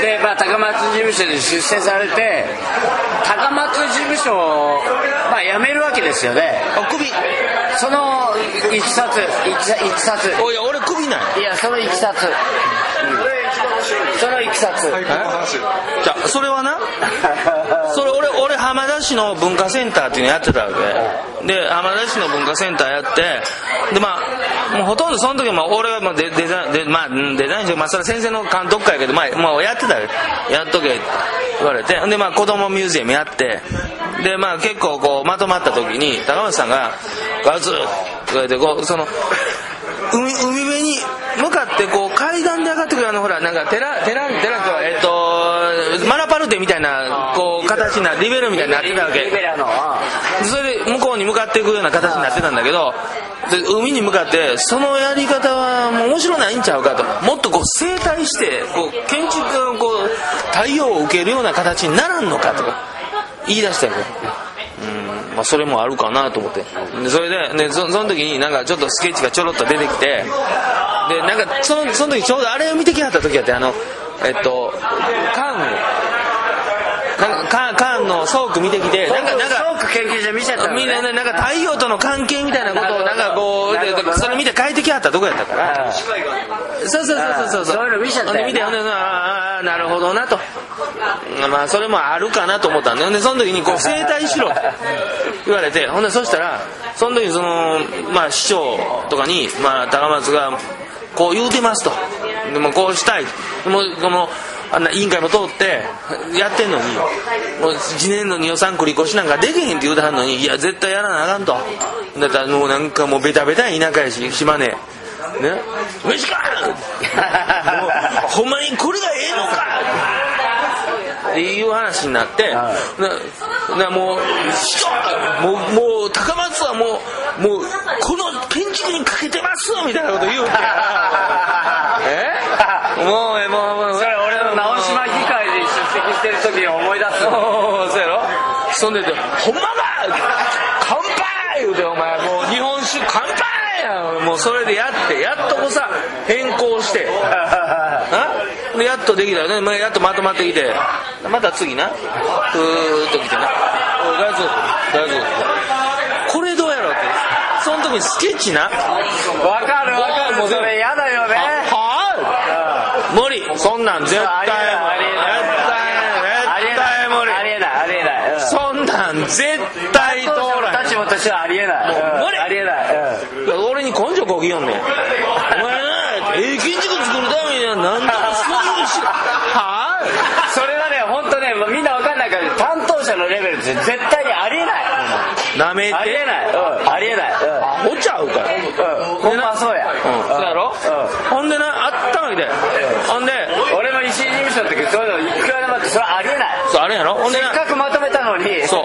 でまあ高松事務所で出世されて高松事務所を、まあ、辞めるわけですよね。あ首そのいきさついきさいきさつおいや俺首ないいやそのいきさつ、そのいきさつ、じゃあそれはな。それ俺俺浜田市の文化センターっていうのやってたわけ。で浜田市の文化センターやってでまあもうほとんどその時も俺はもうデデザインでまあうんデザインしてまあそれは先生の監督会やけどまあもうやってたよ。やっとけ言われて。でまあ子供ミュージアムやって。でまあ結構こうまとまった時に高松さんが「ガツ!」とか言ってこうその海海辺に向かってこう階段で上がってくるあのほらなんか寺寺寺とえっとマラパルテみたいなこう形になリベロみたいになってたわけ。リベラの。それで向こうに向かっていくような形になってたんだけどで海に向かってそのやり方はもう面白ないんちゃうかと。もっとこう正対してこう建築のこう太陽を受けるような形にならんのかと。か言い出したようん。まあ、それもあるかなと思って。でそれででそその時になんかちょっとスケッチがちょろっと出てきてでなんかそのその時ちょうどあれを見てきはった時やってあのえっとカーンーンカーンの倉庫見てきてなんかなんか倉庫研究所見ちゃったの、ね、みんななんか太陽との関係みたいなことをなんかこうでそれ見て帰ってきはったとこやったからそうそうそうそうそうそういうの見ちゃったよなほんで見てほんでああなるほどなとまあそれもあるかなと思ったんでほんでその時にこう整体しろと言われてほんでそしたらその時そのまあ市長とかにまあ高松がこう言うてますとでもこうしたいもうこのあんな委員会も通ってやってんのにもう1年の予算繰り越しなんかできへんって言うてはんのにいや絶対やらなあかんと。だったらもうなんかもうベタベタ田舎やし島根。ね。飯かほん！まにこれがええのか！っていう話になって、ななもうもうもう高松はもうもうこの建築にかけてます！みたいなこと言うて。え？もうえもうもうそれ俺の直島議会で出席してる時に思い出す。そうやろ？そんでて「ほんまか乾杯!」言うてお前もう日本酒乾杯やもうそれでやってやっとこさ変更して。やっとできたよね。まあやっとまとまってきて。また次な。ふーっと来てな「おいガイズガイズこれどうやろ?」って。その時にスケッチな。わかるわかる。それ嫌だよね。はあ無理そんなん絶対無理絶対無理ありえない。ありえない。うんそんなん絶対通ら立場としてはありえないもう無理ありえない。うん。ん俺に根性こぎよんねん。お前なええ建築作るためには何だかそういうしはあそれはね本当ねみんなわかんないから担当者のレベルで絶対なめて？ありえない。うん。ありえない。うん。アホちゃうから。うん。ほんまそうや。うん。そうやろ？うん。ほんでなあったわけで。ほんで俺も石井事務所の時そういうのいくらでもあってそれはありえない。そうあれやろ？ほんでせっなかくまとめたのに。そう。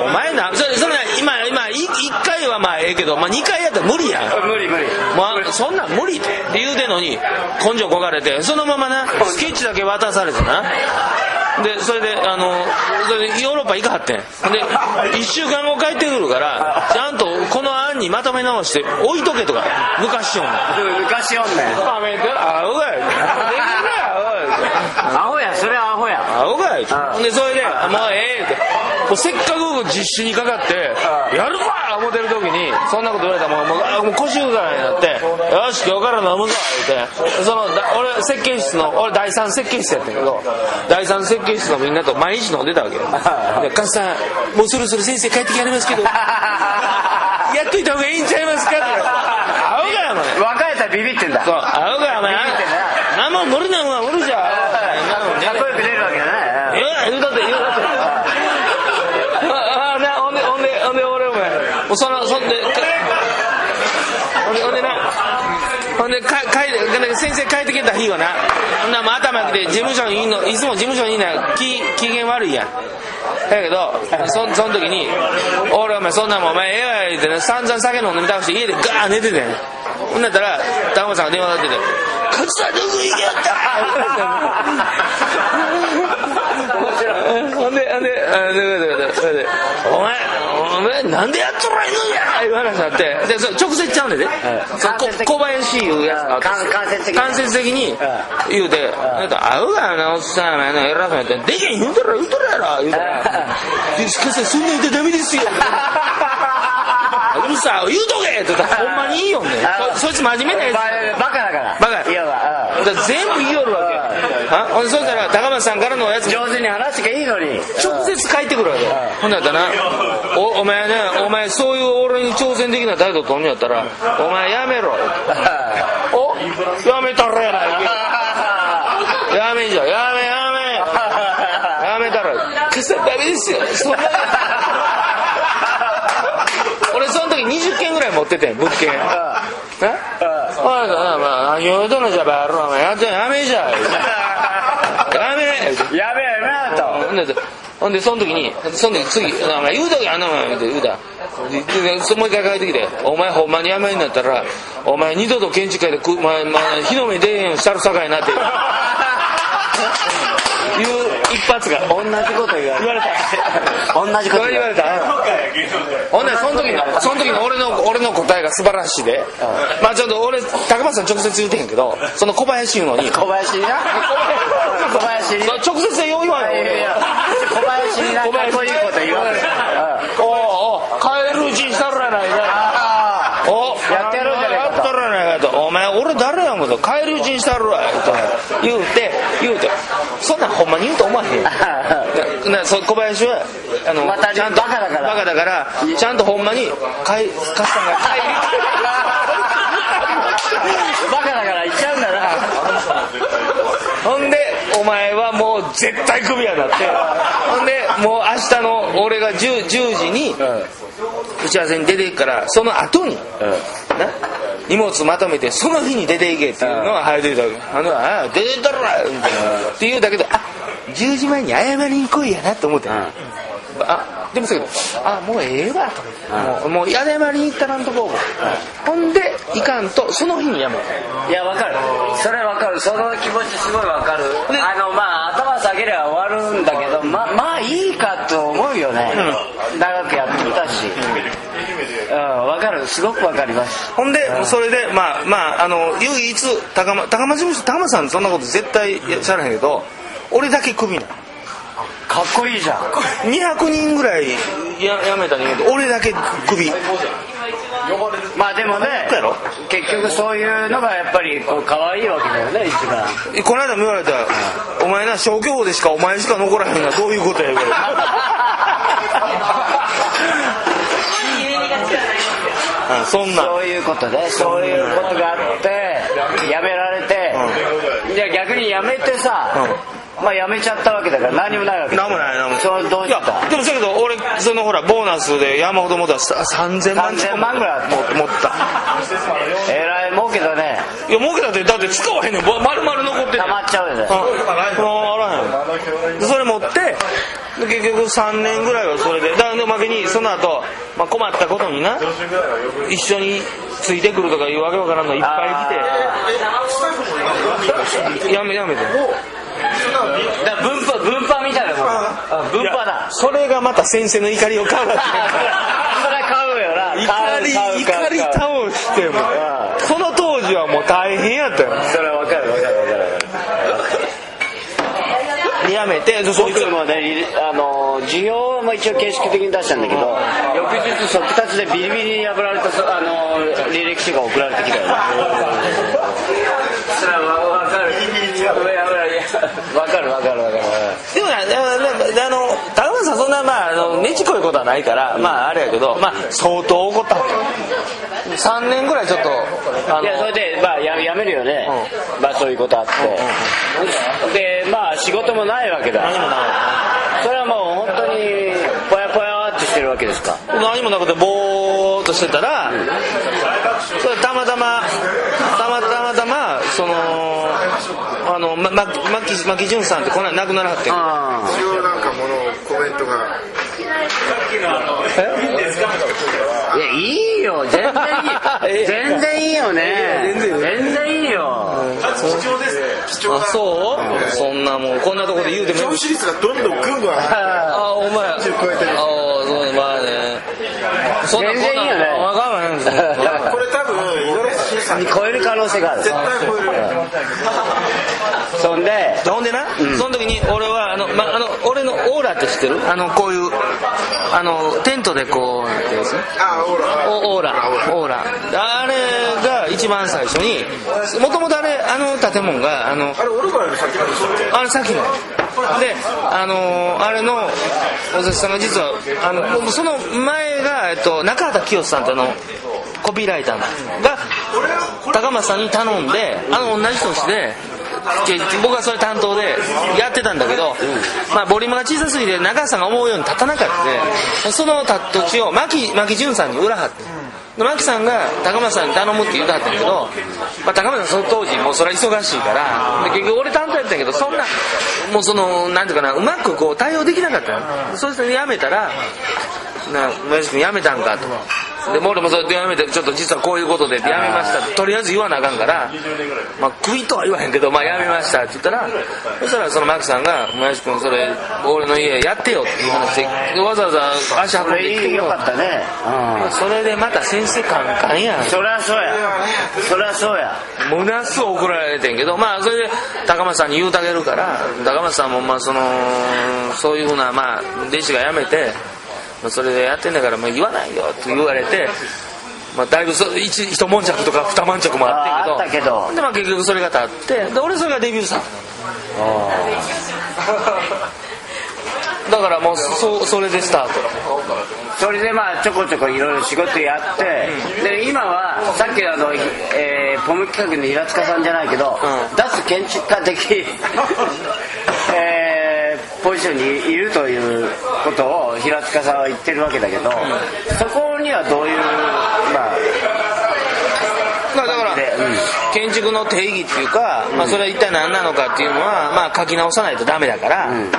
お前なそれそれな今今い一回はまあええけどまあ二回やったら無理やん。無理無理。まあ、そんなん無理って言うてんのに根性こがれてそのままなスケッチだけ渡されてなでそれであのそれでヨーロッパ行かはってん。で1週間後帰ってくるからちゃんとこの案にまとめ直して置いとけとか抜かしよんねん昔おんねん。やめてアホや。できるかアホやそれはアホや。アホかい。ほん。でそれで「もうええ」ってもうせっかく実習にかかって「やるか!」思ってる時にそんなこと言われたらもうもう腰ぐらいになって「よし今日から飲むぞ」言ってそのだ俺設計室の俺第三設計室やったけど第三設計室のみんなと毎日飲んでたわけよ。で「カズさんもうそろそろ先生帰ってきはりますけど。やっといた方がいいんちゃいますか?」って。アホかよお前若いやつはビビってんだ。そうアホかよお前何も無理なんは無理じゃん。かっこよく出るわけだねえ言うたって言うたってああなほんでほんでほんで俺お前もうそのそんでかほんでなほんでか帰で先生帰ってきた日はなほんならもう頭きて事務所にいんのいつも事務所にいんのは機機嫌悪いやん。だけどそその時に「俺お前そんなんもんお前ええわ」言ってね散々酒飲んでみたくして家でガーン寝ててん。ほんだったら高松さんが電話かかってて「勝さんどこ行きやった! 」ほんでほんであでででででお前お前なんでやっとらんのや！いう話になって。でそ直接ちゃうんでね、そこ小林いうやつ。間接的に。言うて「なんか合うがなおっさん偉そうやって。でけん言うたら言うたらやろ」言うたら「でしかしそんなん言ったらダメですよ」うるさい言うとけって言ったらほんまにいいよね。そそいつ真面目なやつ。バカだから。バカだ全部言いよるわけあほんでそしたら高松さんからのやつ。上手に話しきゃいいのに。直接帰ってくるわけ。ほんだったらな。おお前ねお前そういう俺に挑戦的な態度取んのやったらお前やめろ。おやめたらやない。かやめじゃやめやめ。やめたら。消さダメですよ。そんな。俺その時20件ぐらい持っててん物件。なおい。まあ何を言うとんのじゃバロお前やめじゃやめやべえやべえとほんで、ほんで、その時に、その時次、お前言うときあんなもん、言うた。もう一回帰ってきて、お前ほんまにやめになったら、お前二度と建築家でく、まあ、まあ、火の目出えへんしたるさかいなって。いう一発が 同じこと言われた。同じこと言われた。ほんで、その時の、その時の俺の、俺の答えが素晴らしいで。まあちょっと俺、高松さん直接言うてへんけど、その小林言うの に、小林に。な小林に。直接でよう言わんよ、俺。小林になかっこいいこと言われおうおう帰るうちにしたらやないかおやってやろうじゃねえかとやったらやないかとお前俺誰やんこと帰るうちにしたるわと言うて言うてそんなんほんまに言うと思わへん ななそ小林はあの、またちゃんとバカだから。バカだからちゃんとほんまに帰カスタンが帰バカだから言っちゃうんだな。りほんでお前はもう絶対クビやなって。ほんでもう明日の俺が 10, 10時に打ち合わせに出ていくからその後にな荷物まとめてその日に出ていけっていうのは早出てたわけ。あのあ出てったらみたいなって言うだけどあ10時前に謝りに来いやなと思って、あでもそうやけどあもうええわと思って、もうもう謝りに行ったらんとこう、ほんでいかんとその日にやめたいやわかる。それわかる。その気持ちすごいわかる。あのまあ頭下げれば終わるんだけどままあいいかと思うよね、長くやってきたしうんわかるすごくわかりますほんで、それで、まあ、まあ、あの、唯一、高松、高松事務所、高松さんそんなこと絶対しゃらへんけど、俺だけクビなの。かっこいいじゃん200人ぐらいや辞めた人間で、俺だけクビ。まあでもね結局そういうのがやっぱりこう可愛いわけだよね一番この間も言われたら、お前な、消去法でしかお前しか残らへんが、どういうことや、言われた。うん、そんな。ん。そういうことでそういうことがあってやめられて、じゃあ逆にやめてさ、まあやめちゃったわけだから何もないわけだ。なんもないなんもない。それどういでもそやけど俺そのほらボーナスで山ほど持ったら3000万3000万ぐらい持持った。えらい儲けだね。いや儲けたってだって使わへんねん。ぼ丸々残ってんねん。溜まっちゃうよね。うんあらへんでそれ持ってで結局3年ぐらいはそれでだからで負けにその後、まあ困ったことにな一緒についてくるとかいうわけわからんのいっぱい来てやめやめて。だから分派分派みたいなもん。あ分派だ。それがまた先生の怒りを買うわけそれ買うよな。怒り怒り倒しても。その当時はもう大変やったよ。それわかるわかるわかるやめて 僕もねリあの授業も一応形式的に出したんだけど翌日速達でビリビリに破られたそあの履歴書が送られてきたよ。ねそれはわかる。わかるわかるわかる。でもあの高松さんそんなまああのねちこいことはないからまああれやけどまあ相当怒った3年ぐらいちょっとあいやそれでまあややめるよね、まあそういうことあって、でまあ仕事もないわけだ。何もなそれはもう本当にぽやぽやってしてるわけですか？何もなくてぼーっとしてたらそれたまたまたまたまたまそのあのまま牧牧純さんってこの間亡くならはって一応なんかものコメントが。いやいいよ。全然いい全然いいよね。全然いいよ。あそう？そんなもんこんなとこで言うても率がどんどんぐんぐん上が。ってあお前。ああ超えてる。そうまあね。そんな全然いいよね。わかこれ十嵐さん絶超える可能性がある。対超える。そんでほんでな、その時に俺はあの、ま、あの俺のオーラって知ってるあのこういうあのテントでこうなんていうんですあオーラ。おオーラ。オーラ。あれが一番最初にもともとあれあの建物があのあれ俺からより先なんでしょあれさっきので。あのあれのお寿司さんが実はあのその前が、えっと、中畑清さんってあのコピーライターの。が高松さんに頼んであの同じ年で僕はそれ担当でやってたんだけど、まあ、ボリュームが小さすぎて中さんが思うように立たなかったその土地を牧牧淳さんに売らはってで牧さんが高松さんに頼むって言うてはったんやけど、まあ、高松さんその当時もうそれは忙しいからで結局俺担当やったんやけどそんなもうそのなんていうかなうまくこう対応できなかったそして辞めたら「な村石君辞めたんか」と。でも俺もそれで辞めてちょっと実はこういうことでって辞めましたってとりあえず言わなあかんから、まあ、クビとは言わへんけど、まあ、辞めましたって言ったらそしたらそのマキさんが「村石君それ俺の家やってよ」っていう話でわざわざ足運んこできてよ。かったね。うん。それでまた先生カンカンやん。そりゃそうや。そりゃそうや。もなす怒られてんけどまあそれで高松さんに言うたげるから高松さんもまあそのそういうふうなまあ弟子が辞めてまあそれでやってんだからまあ言わないよって言われてまあ、だいぶそ一一悶着とか二悶着もあってんけどで、まあ、結局それが立ってで俺それがデビュー作だからもうそそれでスタート。それでまあちょこちょこいろいろ仕事やって、で今はさっきのあの、えーポム企画の平塚さんじゃないけど、うん。脱建築家的、えーポジションにいるということを平塚さんは言ってるわけだけど、そこにはどういうまあまあだから建築の定義っていうか、まあ、それは一体何なのかっていうのは、まあ、書き直さないとダメだから、ん。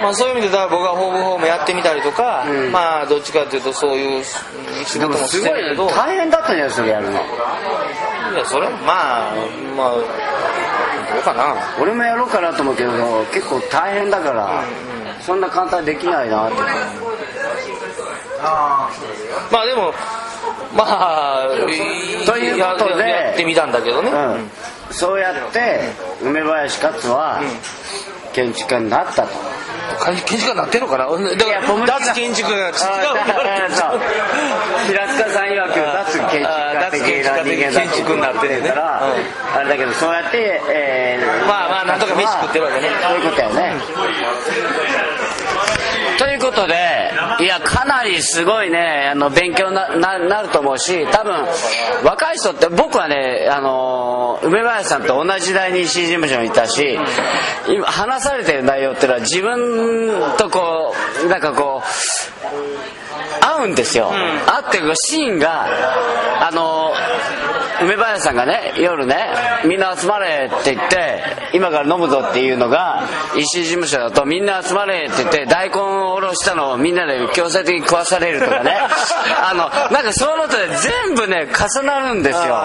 まあ、そういう意味でだから僕はホームホームやってみたりとか、ん。まあどっちかっていうとそういう仕で事もしもすごいてるけど。大変だったんじゃないそれやるの。いやそれはまあまあどうかな。俺もやろうかなと思うけど結構大変だから、そんな簡単にできないなって。まあでもまあということでややってみたんだけどね、うん、そうやって梅林勝は建築家になったと、か建築家になってんのかな？だから脱建築家が違う。平塚さん家的な人間建築になってるねから、あれだけどそうやって、えーまあまあなんとか飯食ってるわけね。そういうことやね、ということでいやかなりすごいねあの勉強なななると思うし多分若い人って僕はねあの梅林さんと同じ時代に C 事務所にいたし今話されてる内容っていうのは自分とこうなんかこう合うんですよ、合ってるシーンがあの梅林さんがね夜ねみんな集まれって言って今から飲むぞっていうのが石井事務所だとみんな集まれって言って大根をおろしたのをみんなで強制的に食わされるとかね。あのなんかそういうのとで全部ね重なるんですよ。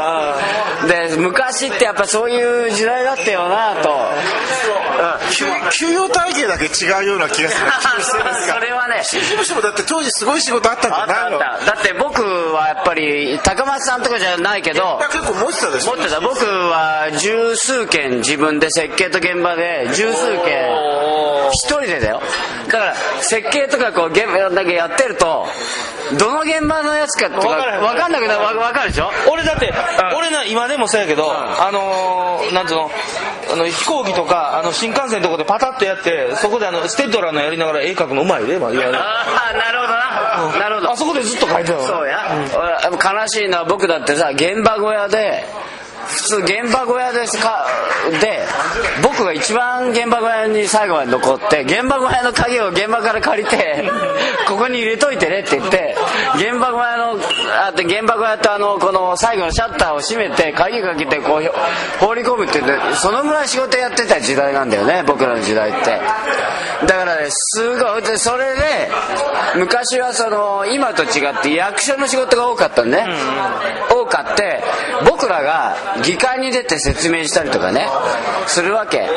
で昔ってやっぱそういう時代だったよなと、給給与体系だけ違うような気がする。それはね。新事務所もだって当時すごい仕事あったんじあったゃないのあっただって僕はやっぱり高松さんとかじゃないけど結構持ってたでしょ。持ってた。僕は十数件自分で設計と現場で十数件一人でだよ。だから設計とかこう現場だけやってるとどの現場のやつかとかわからへん分かんなくなるわ分かるでしょ？俺だって、俺な今でもそうやけど、あのーなんていうの？あの飛行機とかあの新幹線のとこでパタッとやってそこであのステッドラーのやりながら絵描くのうまいで、まあ、言われるああなるほどな。なるほど。あそこでずっと描いてたよそうや、俺悲しいのは僕だってさ現場小屋で普通現場小屋ですかで僕が一番現場小屋に最後まで残って現場小屋の鍵を現場から借りてここに入れといてねって言って原爆小屋のあって原爆小屋とあのこの最後のシャッターを閉めて鍵かけてこう放り込むってそのぐらい仕事やってた時代なんだよね僕らの時代って。だからねすごい。でそれで昔はその今と違って役所の仕事が多かったね、多かって僕らが議会に出て説明したりとかねするわけ。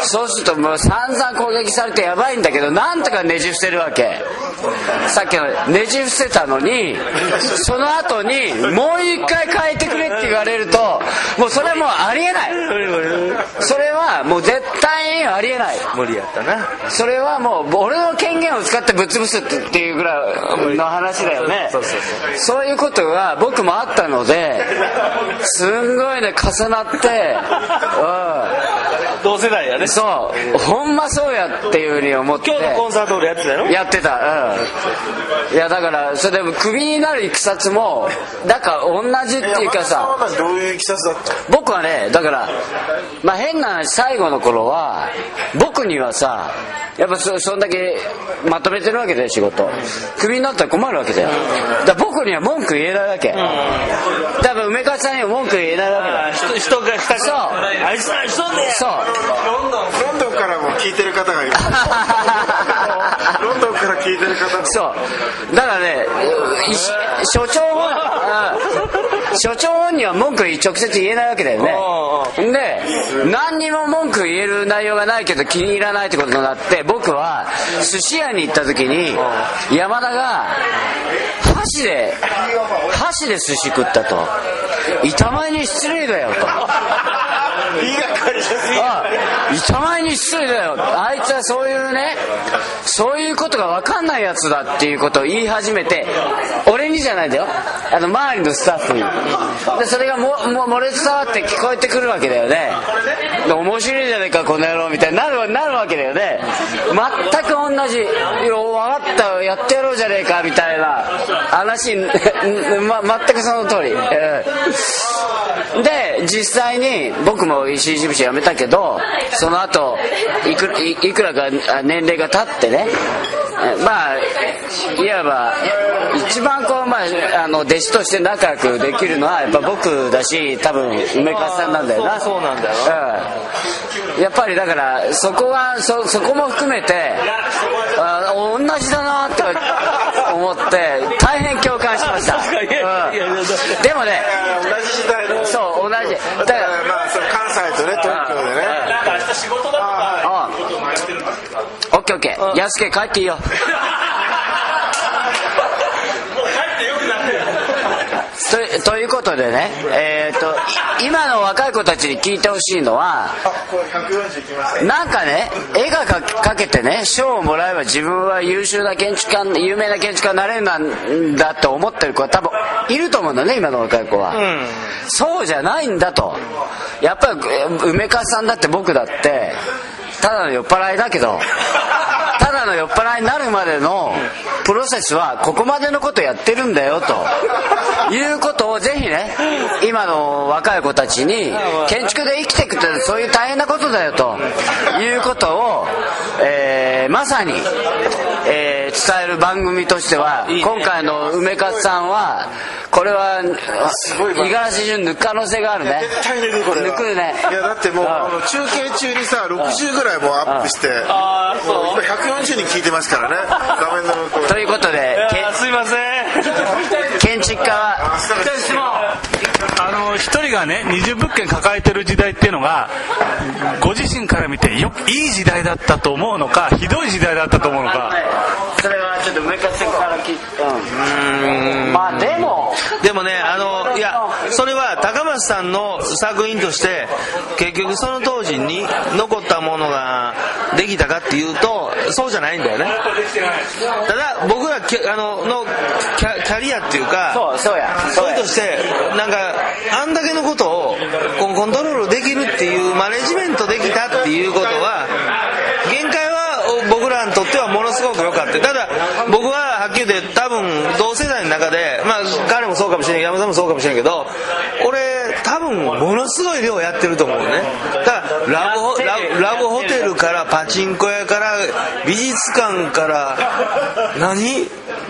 そうするともう散々攻撃されてやばいんだけどなんとかねじ伏せるわけさっきのねじ伏せたのにその後にもう一回変えてくれって言われるともうそれはもうありえない。それはもう絶対にありえない。無理やったな。それはもう俺の権限を使ってぶっ潰すっていうぐらいの話だよね。そういうことが僕もあったのですんごいね重なって同世代やね。うんそう。ほんまそうやっていうふうに思って。今日のコンサート俺やってたよやってた。うんい。やだからそれでもクビになるいきさつもだから同じっていうかさ山田さんはどういういきさつだった僕はねだからまあ変な話最後の頃は僕にはさやっぱそそんだけまとめてるわけだよ仕事。クビになったら困るわけだよ。だから僕には文句言えないわけ。多分梅川さんには文句言えないわけだ。あ人人が下そう。あいつら人でそう。ロンドンからも聞いてる方がいます。ロンドンから聞いてるそう。だからね所長はうん。所長本人は文句直接言えないわけだよね。で何にも文句言える内容がないけど気に入らないってことになって僕は寿司屋に行った時に山田が箸で箸で寿司食ったと。板前に失礼だよと がかりですあ板前に失礼だよあいつはそういうねそういうことが分かんないやつだっていうことを言い始めて俺にじゃないんだよあの周りのスタッフにでそれがもも漏れ伝わって聞こえてくるわけだよね面白いじゃねえかこの野郎みたいになるなるわけだよね全く同じ「いや分かったやってやろうじゃねえか」みたいな話、ま、全くその通り、ええで実際に僕も石井事務所辞めたけどその後いくいいくらかあ年齢が経ってねえまあいわば一番こう、まあ、あの弟子として仲良くできるのはやっぱ僕だし多分梅川さんなんだよな。そうなんだよ。うん。やっぱりだからそこはそそこも含めてあ同じだなって思って大変共感しました、でもね同じ時代の。そう同じ。だだかかららまあその関西とね東京でね。あオッケーオッケー。安家帰っていいよとということでね、えー、とい今の若い子たちに聞いてほしいのはあこれ140いきましたなんかね絵がかかけてね賞をもらえば自分は優秀な建築家有名な建築家になれるんだと思ってる子は多分いると思うんだね今の若い子は、そうじゃないんだと。やっぱりえ梅川さんだって僕だってただの酔っ払いだけど らの酔っ払いになるまでのプロセスはここまでのことやってるんだよということをぜひね今の若い子たちに建築で生きていくってそういう大変なことだよということを、えーまさに、えー伝える番組としては今回の梅勝さんはこれは五十嵐潤抜く可能性があるね。絶対抜くこれは。抜くね。いやだってもうあの中継中にさ60ぐらいもうアップしてああそう？もう今140人聞いてますからね。画面の向こうということでけあすいません。建築家はあの一人がね20物件抱えてる時代っていうのがご自身から見てよいい時代だったと思うのかひどい時代だったと思うのか。それはちょっと梅勝さんから聞いうん。まあでも。でもねあのいやそれは高松さんの作品として結局その当時に残ったものができたかっていうとそうじゃないんだよね。ただ僕らきあののキャリアっていうかそうそうや。それとしてなんかあんだけのことをコントロールできるっていうマネジメントできたっていうことは限界は僕らにとってはものすごく良かった。ただ僕ははっきり言って多分同世代の中でまあ彼もそうかもしれん山田さんもそうかもしれんけど俺多分ものすごい量やってると思うね。だからラブホラブラブホテルからパチンコ屋から美術館から何？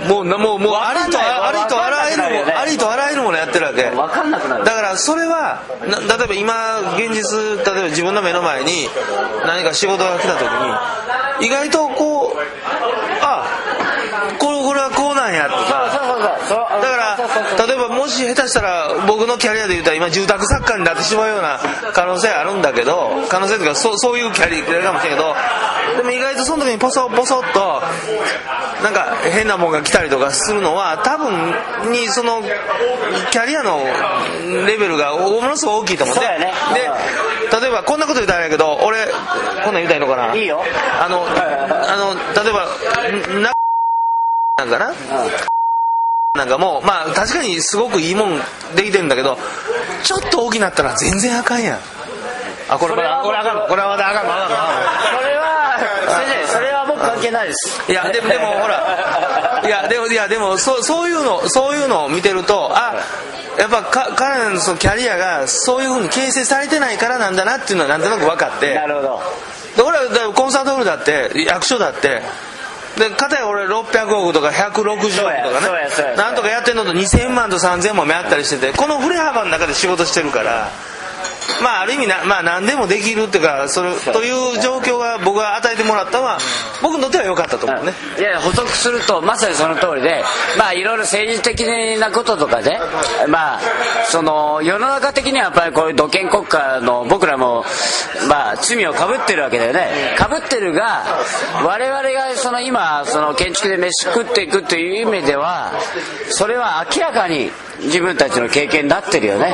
もうなもうもうありとありとあらゆるわかんなくなるよね。もありとあらゆるものやってるわけ。分かんなくなるだからそれはな例えば今現実例えば自分の目の前に何か仕事が来た時に意外とこうあこれこれはこうなんやとかそうそうそうそうだから例えばもし下手したら僕のキャリアで言ったら今住宅作家になってしまうような可能性あるんだけど可能性というかそうそういうキャリアかもしれんけどでも意外とその時にポソポソっとなんか変なもんが来たりとかするのは多分にそのキャリアのレベルがものすごく大きいと思ってね。で例えばこんなこと言ったらあれやけど俺こんなん言いたらいいのかな？いいよ。あのあの例えばななんかな？なんかもうまあ確かにすごくいいもんできてるんだけどちょっと大きなったら全然あかんやん。あこれこれこれあかんのこれはまだあかんの？あかんのそれは先生それは僕関係ないです。いやでもでもほら。いやでもいやでもそうそういうのそういうのを見てるとあやっぱか彼らのそのキャリアがそういうふうに形成されてないからなんだなっていうのはなんとなく分かって。なるほど。で俺はだからコンサートホールだって役所だってで片や俺600億とか160億とかね。なんとかやってんのと2000万と3000万もやったりしててこの振れ幅の中で仕事してるからまあある意味な、まあ、何でもできるっていうかそれという状況が僕が与えてもらったのは僕にとっては良かったと思うね。いや補足するとまさにその通りでまあいろいろ政治的なこととかでまあその世の中的にはやっぱりこういう土建国家の僕らもまあ罪をかぶってるわけだよね。かぶってるが我々がその今その建築で飯食っていくという意味ではそれは明らかに自分たちの経験になってるよね。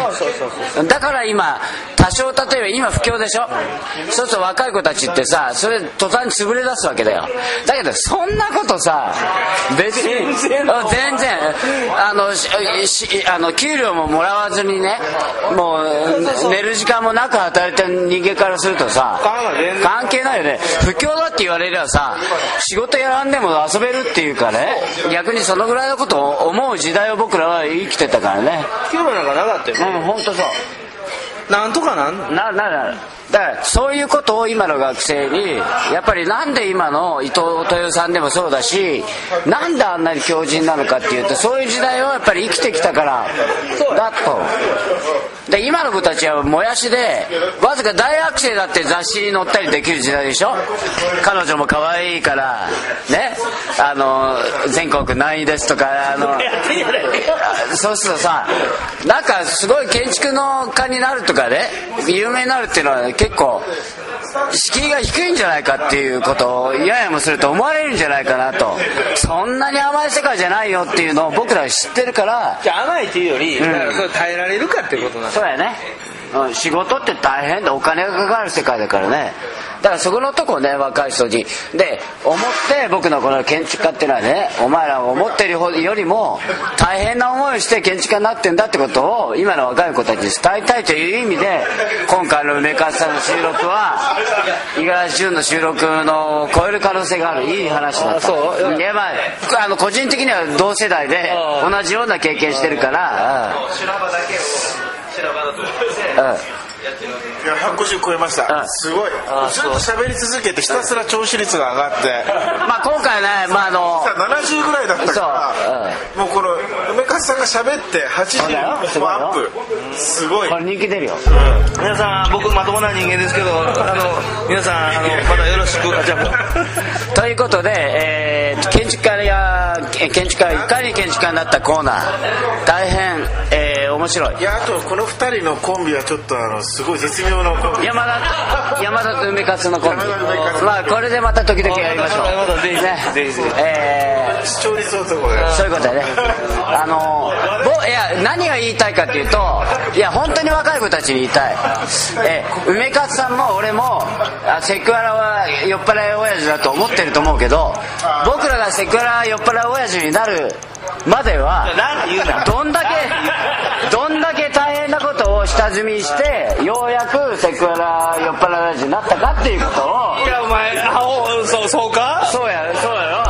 だから今多少例えば今不況でしょ？そうすると若い子たちってさそれ途端に潰れ出すわけだよ。だけどそんなことさ別に全然。あのあの給料ももらわずにねもう寝る時間もなく働いてる人間からするとさ関係ないよね。不況だって言われりゃさ仕事やらんでも遊べるっていうかね逆にそのぐらいのことを思う時代を僕らは生きてたからね。今日なんかなかったよ。うん本当そう。なんとかなんなななだからそういうことを今の学生にやっぱりなんで今の伊藤豊さんでもそうだしなんであんなに強靭なのかっていうとそういう時代をやっぱり生きてきたからだと。で今の子たちはもやしでわずか大学生だって雑誌に載ったりできる時代でしょ？彼女も可愛いからね？あの全国何位ですとかあのそうするとさなんかすごい建築の家になるとかね有名になるっていうのは結構敷居が低いんじゃないかっていうことをややもすると思われるんじゃないかなと。そんなに甘い世界じゃないよっていうのを僕らは知ってるから。じゃあ甘いっていうより、だからそれ耐えられるかっていうことなんだ。そうやね、うん、仕事って大変だ。お金がかかる世界だからね。だからそこのとこね若い人に。で思って僕のこの建築家っていうのはねお前らが思ってるよりも大変な思いをして建築家になってんだってことを今の若い子たちに伝えたいという意味で今回の梅川さんの収録は五十嵐潤の収録のを超える可能性がある。いい話だった。あそう？いやまああの個人的には同世代で同じような経験してるからいや150超えました。うん。すごい。ずっと喋り続けてひたすら聴取率が上がって。まあ今回ね、まああの、さ70ぐらいだったからもうこの梅勝さんが喋ってそうだよ。80すごいよ。もアップすごい。これ人気出るよ。皆さん僕まともな人間ですけどあの皆さんあのまだよろしく。ということで、えー建築家やえ建築家いかに建築家になったコーナー。大変、えー面白い。いやあとこの2人のコンビはちょっとあのすごい絶妙なコンビ。山田山田と梅勝のコンビ。まあこれでまた時々やりましょう。ぜひね。ぜひぜひえー。視聴率男でそういうことだね。あの、ぼいや、何が言いたいかっていうと、いや、本当に若い子たちに言いたい。え、梅勝さんも俺も、あセクハラは酔っ払い親父だと思ってると思うけど、僕らがセクハラ酔っ払い親父になるまでは、どんだけ、下積みして、ようやくセクハラ酔っ払いになったかっていうことを、いやお前あおそうそうか？そうや、そうやよ。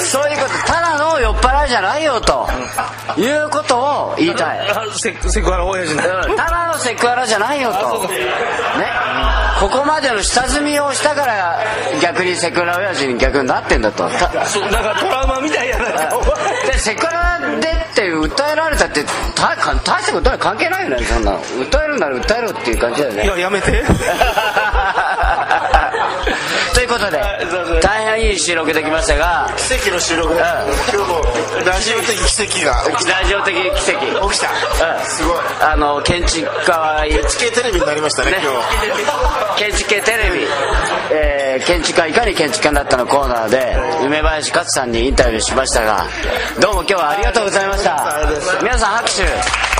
そういうこと、ただの酔っ払いじゃないよと、いうことを言いたい。セセクハラ親父ただのセクハラじゃないよと。ね。ここまでの下積みをしたから逆にセクハラ親父に逆になってんだと。た そからトラウマみたいやな。でセクハラでって訴えられたって大大したことは関係ないよね。そんなの。訴えるなら訴えろっていう感じだよね。いややめて。ということでいい収録できましたが。奇跡の収録で今日もラジオ的奇跡が起きラジオ的奇跡。起きた。うん。すごい。あの建築家は。地形テレビになりましたねね。今日。建築系テレビ、えー建築家いかに建築家になったのコーナーで梅林勝さんにインタビューしましたがどうも今日はありがとうございました。皆さん拍手